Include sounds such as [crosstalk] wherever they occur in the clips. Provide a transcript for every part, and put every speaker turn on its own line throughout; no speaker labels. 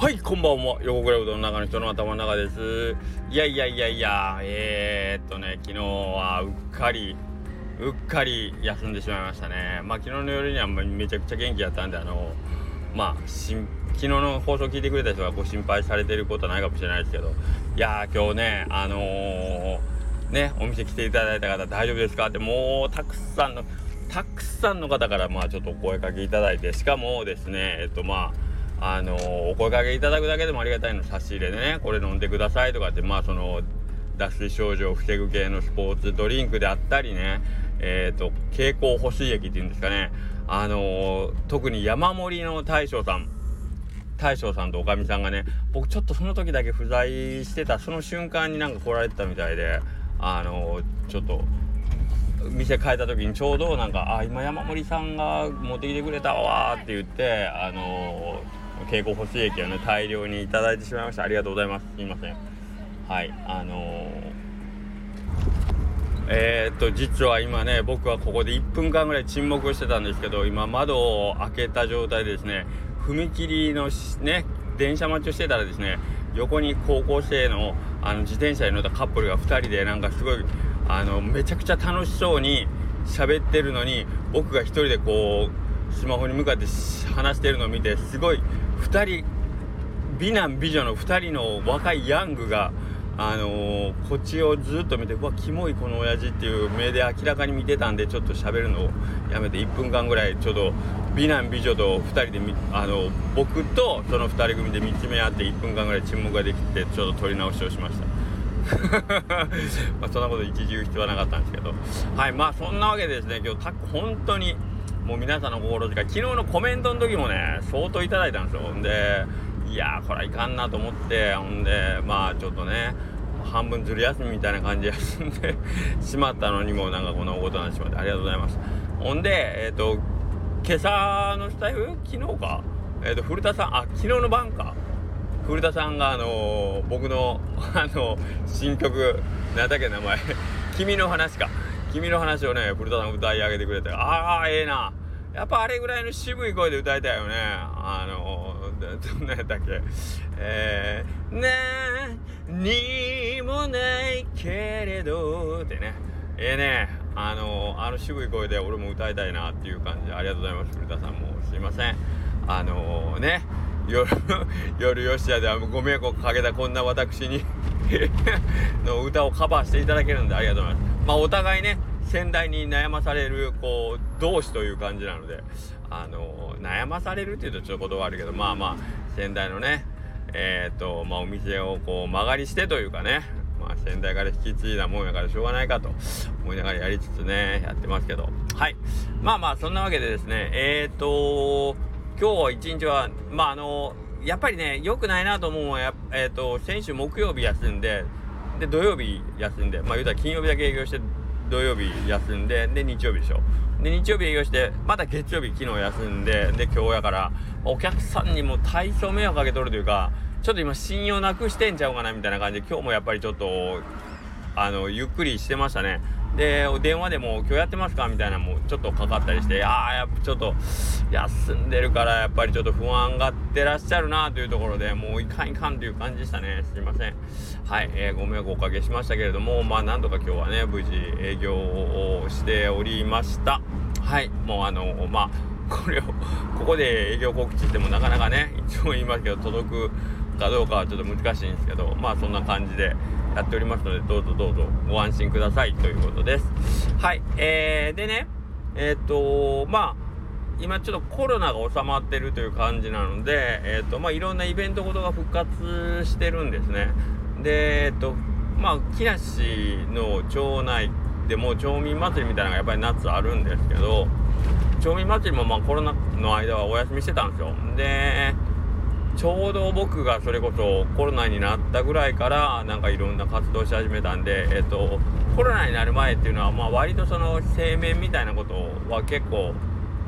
はい、こんばんは。横倉うどんの中の人の頭の中です。いやいやいやいや、えー、っとね、昨日はうっかり、うっかり休んでしまいましたね。まあ、昨日の夜にはめちゃくちゃ元気やったんで、あの、まあ、し昨日の放送聞いてくれた人がご心配されてることはないかもしれないですけど、いやー、今日ね、あのー、ね、お店来ていただいた方大丈夫ですかってもうたくさんの、たくさんの方からまあちょっとお声かけいただいて、しかもですね、えっとまあ、あのお声かけいただくだけでもありがたいの差し入れでねこれ飲んでくださいとかってまあその脱水症状を防ぐ系のスポーツドリンクであったりねえっ、ー、と経口補水液っていうんですかね。あの特に山盛りの大将さん大将さんとおかみさんがね僕ちょっとその時だけ不在してたその瞬間になんか来られてたみたいであのちょっと店変えた時にちょうどなんか「あ今山盛さんが持ってきてくれたわ」って言ってあの経口補水液をね大量にいただいてしまいました。ありがとうございます。すいません。はい。あのー、えー、っと実は今ね僕はここで1分間ぐらい沈黙してたんですけど今窓を開けた状態でですね踏切のね電車待ちをしてたらですね横に高校生のあの自転車に乗ったカップルが2人でなんかすごいあのめちゃくちゃ楽しそうに喋ってるのに僕が1人でこうスマホに向かって話してるのを見てすごい2人美男美女の2人の若いヤングが、あのー、こっちをずっと見てうわキモいこの親父っていう目で明らかに見てたんでちょっと喋るのをやめて1分間ぐらいちょっと美男美女と2人であの僕とその2人組で見つめ合って1分間ぐらい沈黙ができてちょっと撮り直しをしました。[laughs] まあそんなこと一時言う必要はなかったんですけどはいまあそんなわけでですね今日タック本当にもう皆さんの心遣い昨日のコメントの時もね相当いただいたんですよ。んでいやこれはいかんなと思ってほんでまあちょっとね半分ずる休みみたいな感じで休んで [laughs] しまったのにもなんかこのおことなってしまってありがとうございます。ほんでえっ、ー、と今朝のスタイフ？昨日か？えっ、ー、と古田さんあ昨日の晩か。古田さんがあのー、僕の [laughs] あの新曲何だっけ名前。[laughs] 君の話か。君の話をね古田さん歌い上げてくれてああええな。やっぱあれぐらいの渋い声で歌いたいよね。あのどんなやったっけ。えー、何もないけれどってね。ええー、ねあのあの渋い声で俺も歌いたいなっていう感じ。でありがとうございます古田さん。もすいません。あの、ね夜夜よしやではご迷惑をかけたこんな私に。[laughs] の歌をカバーしていただけるんでありがとうございます。まあお互いね、先代に悩まされる、こう、同志という感じなので、あの悩まされるっていうとちょっと言葉悪いけど、まあまあ、先代のね、えっ、ー、と、まあお店をこう、曲がりしてというかね、まあ先代から引き継いだもんやからしょうがないかと思いながらやりつつね、やってますけど、はい。まあまあ、そんなわけでですね、えっ、ー、と今日一日は、まああのやっぱりね、良くないなと思うのは、やえっ、ー、と、先週木曜日休んで、で、土曜日休んで、まあ言うたら金曜日だけ営業して、土曜日休んで、で、日曜日でしょ。で、日曜日営業して、また月曜日昨日休んで、で、今日やから、お客さんにも体操迷惑かけとるというか、ちょっと今信用なくしてんちゃうかなみたいな感じで、今日もやっぱりちょっと、あの、ゆっくりしてましたね。で電話でも「今日やってますか?」みたいなのもちょっとかかったりしてああやっぱちょっと休んでるからやっぱりちょっと不安がってらっしゃるなというところでもういかんいかんという感じでしたね。すいません。はい、えー、ご迷惑をおかけしましたけれどもまあなんとか今日はね無事営業をしておりました。はいもうあのまあこれをここで営業告知してもなかなかね一応言いますけど届くかどうかはちょっと難しいんですけどまあそんな感じでやっておりますので、どうぞどうぞご安心くださいということです。はい。えー、でね、えっ、とまあ、今ちょっとコロナが収まってるという感じなので、えっ、と、まあ、いろんなイベントごとが復活してるんですね。で、えっ、と、まあ、木梨の町内でも町民祭りみたいなのがやっぱり夏あるんですけど、町民祭りもまあコロナの間はお休みしてたんですよ。で、ちょうど僕がそれこそコロナになったぐらいからなんかいろんな活動し始めたんで、えっと、コロナになる前っていうのは、まあ、割とその製麺みたいなことは結構、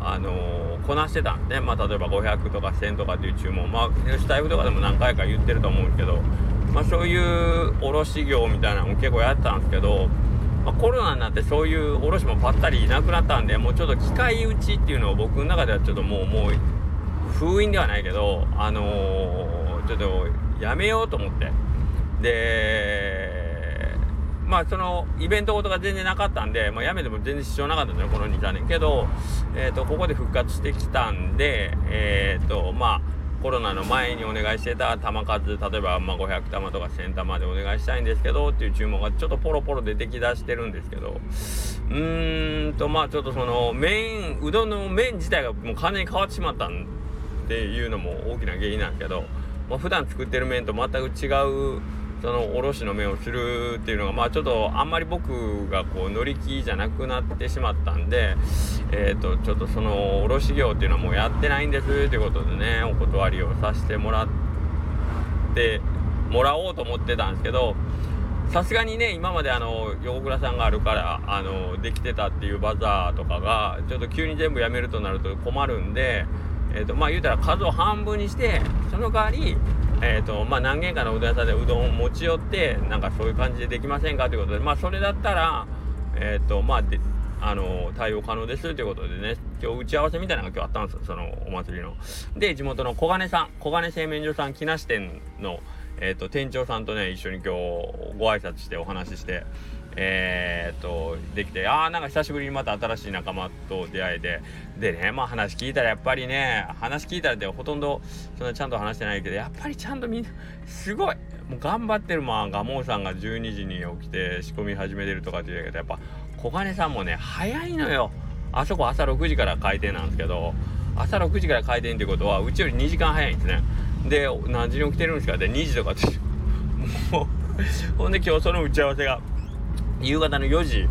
あのー、こなしてたんで、まあ、例えば500とか1000とかっていう注文、まあ、スタイフとかでも何回か言ってると思うんですけど、まあ、そういう卸業みたいなのも結構やってたんですけど、まあ、コロナになってそういう卸もぱったりいなくなったんでもうちょっと機械打ちっていうのを僕の中ではちょっともうもう封印ではないけど、あのー、ちょっとやめようと思って。でまあそのイベントごとが全然なかったんで、まあ、やめても全然支障なかったんですよこの23年けど、えーと、ここで復活してきたんでえっ、ー、とまあコロナの前にお願いしてた球数例えばま500球とか1000球でお願いしたいんですけどっていう注文がちょっとポロポロ出てきだしてるんですけどうーんとまあちょっとその麺うどんの麺自体がもう完全に変わってしまったんっていうのも大きな原因なんですけど、まあ、普段作ってる麺と全く違うそのおろしの麺をするっていうのがまあちょっとあんまり僕がこう乗り気じゃなくなってしまったんでえ、ー、とちょっとそのおろし業っていうのはもうやってないんですということでねお断りをさせてもらってもらおうと思ってたんですけどさすがにね今まであの横倉さんがあるからあのできてたっていうバザーとかがちょっと急に全部やめるとなると困るんでえーとまあ言うたら数を半分にしてその代わりえーとまあ、何軒かのうどん屋さんでうどんを持ち寄ってなんかそういう感じでできませんかということでまあそれだったらえ、ー、とまあであの対応可能ですということでね今日打ち合わせみたいなのが今日あったんですよそのお祭りの。で地元の小金さん小金製麺所さん木梨店の、えーと、店長さんとね一緒に今日ご挨拶してお話しして。えー、っとできてああなんか久しぶりにまた新しい仲間と出会えてでねまあ話聞いたらやっぱりね話聞いたらでほとんどそんなちゃんと話してないけどやっぱりちゃんとみんなすごいもう頑張ってるまあガモンさんが12時に起きて仕込み始めてるとかって言うけどやっぱ小金さんもね早いのよ。あそこ朝6時から開店なんですけど朝6時から開店ってことはうちより2時間早いんですね。で何時に起きてるんですかで2時とかってもうほんで今日その打ち合わせが夕方の4時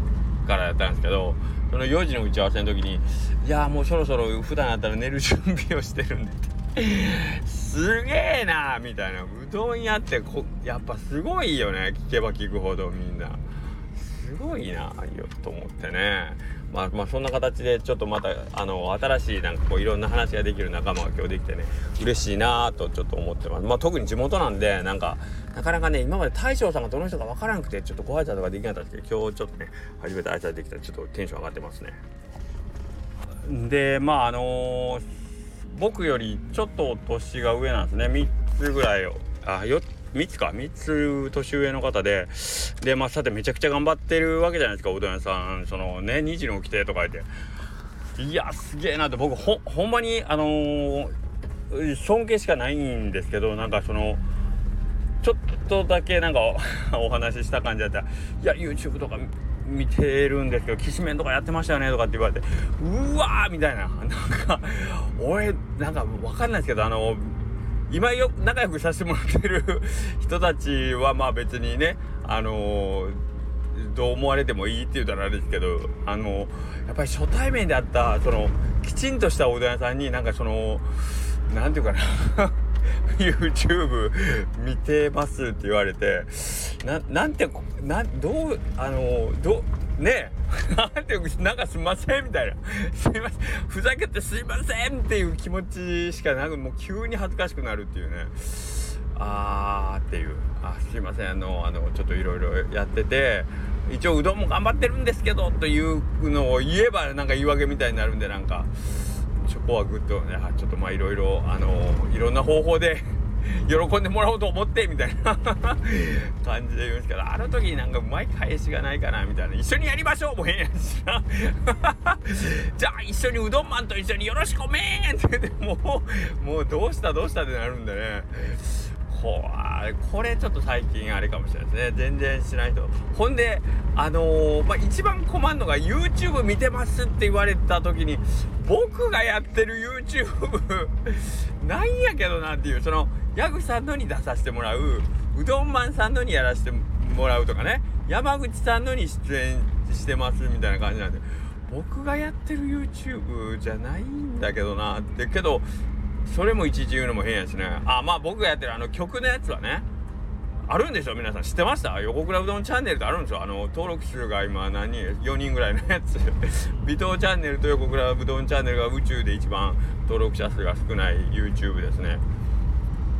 からやったんですけどその4時の打ち合わせの時に「いやもうそろそろ普段やったら寝る準備をしてるんで」って。すげえなみたいな。うどん屋ってこやっぱすごいよね。聞けば聞くほどみんな。すごいなよと思ってね。まあまあそんな形でちょっとまたあの新しいなんかこういろんな話ができる仲間が今日できてね嬉しいなとちょっと思ってます。まあ特に地元なんでなんかなかなかね今まで大将さんがどの人かわからなくてちょっとご挨拶ができなかったんですけど今日ちょっとね初めて挨拶できたらちょっとテンション上がってますね。でまああのー、僕よりちょっと年が上なんですね。3つぐらいを。あ4 3つか3つ年上の方ででまあさてめちゃくちゃ頑張ってるわけじゃないですかうどん屋さん。そのね2時に起きてとか言って。いやすげえなって。僕ほほんまにあのー、尊敬しかないんですけどなんかそのちょっとだけなんか [laughs] お話しした感じだったら「いや YouTube とか見てるんですけどきしめんとかやってましたよね」とかって言われて「うわ!」みたいな。なんか俺なんか分かんないですけどあの今よ仲良くさせてもらってる人たちはまあ別にねあのー、どう思われてもいいって言うたらあれですけどあのやっぱり初対面であったそのきちんとしたおどん屋さんになんかその何て言うかな [laughs] YouTube 見てますって言われてななんてなどうあのどねなんてなんかすいませんみたいなすいませんふざけてすいませんっていう気持ちしかなくもう急に恥ずかしくなるっていうねあーっていうあすいませんあのあのちょっといろいろやってて一応うどんも頑張ってるんですけどというのを言えばなんか言い訳みたいになるんでなんかそこはグッとねちょっとまあいろいろあのいろんな方法で喜んでもらおうと思ってみたいな。[laughs] 感じで言うんですけどあの時になんかうまい返しがないかなみたいな。一緒にやりましょうも変やしな。[laughs] じゃあ一緒にうどんマンと一緒によろしくおめんって言ってもうもうどうしたどうしたってなるんでね。ここれちょっと最近あれかもしれないですね。全然しない人ほんであのー、まあ、一番困るのが YouTube 見てますって言われた時に僕がやってる YouTube なんやけどなっていうそのヤグさんのに出させてもらううどんマンさんのにやらせてもらうとかね山口さんのに出演してますみたいな感じなんで僕がやってる YouTube じゃないんだけどなってけどそれもいちいち言うのも変やしね。あまあ僕がやってるあの曲のやつはねあるんでしょ皆さん。知ってました？横倉うどんチャンネルってあるんですよあの登録数が今何人4人ぐらいのやつ。[laughs] 微糖チャンネルと横倉うどんチャンネルが宇宙で一番登録者数が少ない YouTube ですね。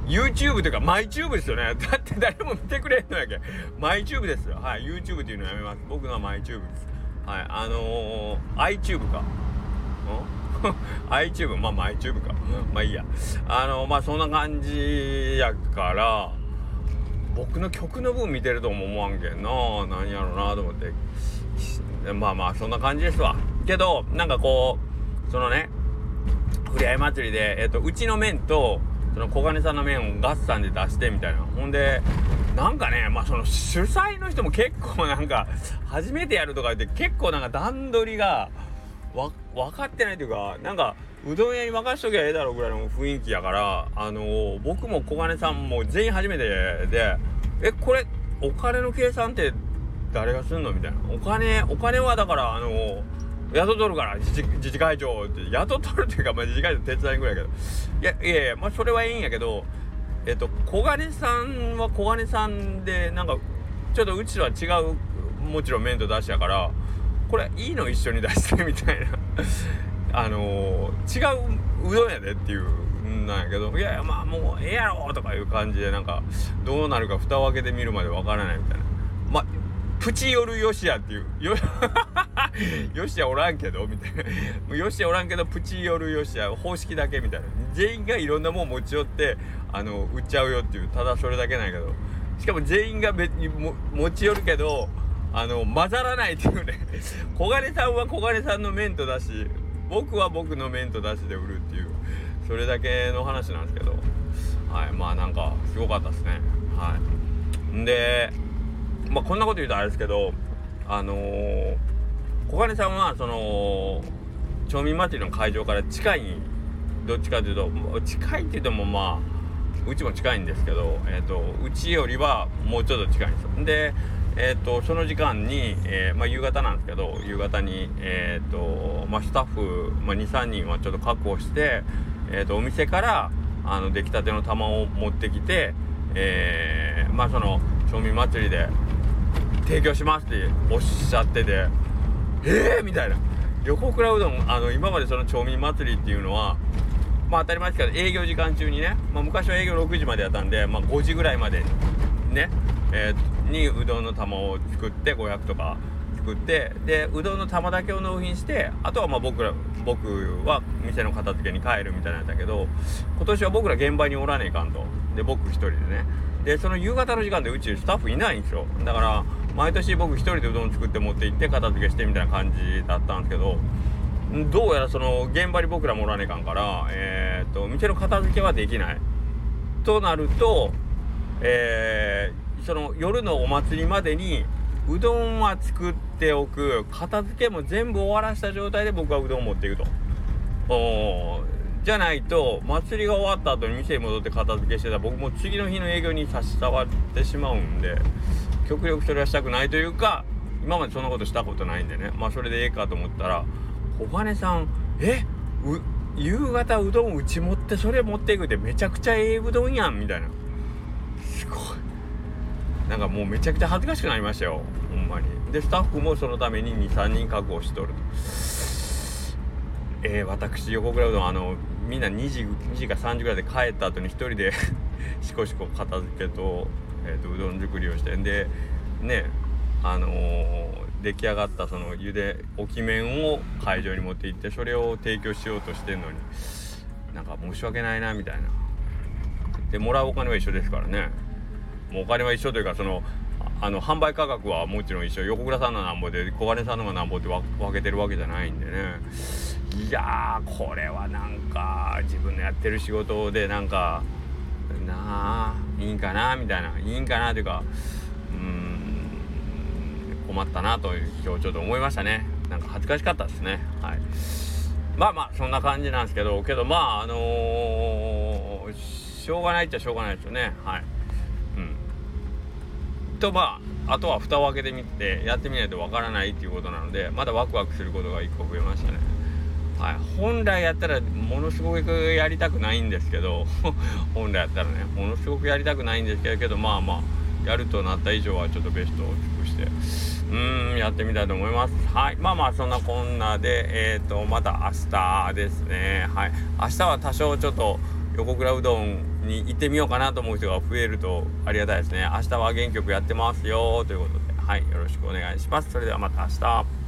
YouTube というか MyTube ですよね。[laughs] だって誰も見てくれんのやけ MyTube ですよ。はい YouTube っていうのやめます。僕のは MyTube です。はいあのー、iTube か。ん？[laughs] iTube まあまあ iTube かまあいいや。あのまあそんな感じやから僕の曲の分見てるとも思わんけんな。何やろうなと思って。まあまあそんな感じですわ。けどなんかこうそのねふれあい祭りで、えっと、うちの麺とその小金さんの麺を合算で出してみたいな。ほんでなんかねまあその主催の人も結構なんか初めてやるとか言って結構なんか段取りがわ分かってないというかなんかうどん屋に任しときゃええだろうぐらいの雰囲気やからあのー、僕も小金さんも全員初めてでえこれお金の計算って誰がすんのみたいな。お金お金はだからあのー、雇っとるから自治自治会長って。雇っとるっていうか、まあ、自治会長手伝いぐらいやけど。いやいやいやまあそれはいいんやけどえっと小金さんは小金さんでなんかちょっとうちとは違うもちろん面倒出しやからこれいいの一緒に出してみたいな。[laughs] あのー、違ううどんやでっていうなんやけど。いやいやまあもうええやろとかいう感じでなんかどうなるか蓋を開けてみるまでわからないみたいな。まあプチヨルヨシアっていう。よ [laughs] ヨシアおらんけどみたいな。ヨシアおらんけどプチヨルヨシア方式だけみたいな。全員がいろんなもん持ち寄ってあの売っちゃうよっていうただそれだけなんやけど。しかも全員が別に持ち寄るけどあの混ざらないっていうね。[laughs] 小金さんは小金さんの麺とだし僕は僕の麺とだしで売るっていうそれだけの話なんですけど。はいまあなんかすごかったですね。はい。んでまあこんなこと言うとあれですけどあのー、小金さんはその町民祭りの会場から近いどっちかというと近いって言ってもまあうちも近いんですけど、えーと、うちよりはもうちょっと近いんですよ。でえーと、その時間に、えー、まあ、夕方なんですけど夕方に、えーとまあ、スタッフ、まあ、23人はちょっと確保して、えーと、お店からあの出来たての玉を持ってきて、えー、まあその町民祭りで提供しますっておっしゃっててええー、みたいな。横倉うどんあの今までその町民祭りっていうのはまあ当たり前ですけど営業時間中にね、まあ、昔は営業6時までやったんで、まあ、5時ぐらいまでね、えー、にうどんの玉を作って500とか作ってでうどんの玉だけを納品してあとはまあ僕ら僕は店の片付けに帰るみたいなんだけど今年は僕ら現場におらねえかんと。で僕一人でね。でその夕方の時間でうちスタッフいないんですよ。だから毎年僕一人でうどん作って持って行って片付けしてみたいな感じだったんですけどどうやらその現場に僕らもおらねえかんからえー、と店の片付けはできない。となるとえー、その夜のお祭りまでにうどんは作っておく片付けも全部終わらした状態で僕はうどんを持っていくと。おじゃないと祭りが終わった後に店に戻って片付けしてたら僕も次の日の営業に差し障ってしまうんで極力それはしたくないというか今までそんなことしたことないんでね。まあそれでええかと思ったら小金さんえ？夕方うどんうち持ってそれ持っていくってめちゃくちゃええうどんやんみたいな。すごい。なんかもうめちゃくちゃ恥ずかしくなりましたよほんまに。でスタッフもそのために23人確保しとる。とえー、私横倉うどんあのみんな2時 ,2 時か3時ぐらいで帰った後に1人でしこしこ片付けと,、えーと、うど作りをしてんでねあのー、出来上がったその茹で置き麺を会場に持って行ってそれを提供しようとしてんのになんか申し訳ないなみたいな。でもらうお金は一緒ですからね。もうお金は一緒というかそのあの販売価格はもちろん一緒。横倉さんのなんぼで小金さんのがなんぼって分けてるわけじゃないんでね。いやこれはなんか自分のやってる仕事でなんかなあんかなみたいないいんかなというかうん困ったなと今日ちょっと思いましたね。なんか恥ずかしかったですね。はい。まあまあそんな感じなんですけどけどまああのー、しょうがないっちゃしょうがないですよね。はい。とまああとは蓋を開けてみてやってみないとわからないっていうことなのでまだワクワクすることが1個増えましたね。はい。本来やったらものすごくやりたくないんですけど [laughs] 本来やったらねものすごくやりたくないんですけどまあまあやるとなった以上はちょっとベストを尽くしてうーんやってみたいと思います。はい。まあまあそんなこんなでえっ、ー、とまた明日ですね。はい。明日は多少ちょっと横倉うどんに行ってみようかなと思う人が増えるとありがたいですね。明日は元気よくやってますよということで。はい。よろしくお願いします。それではまた明日。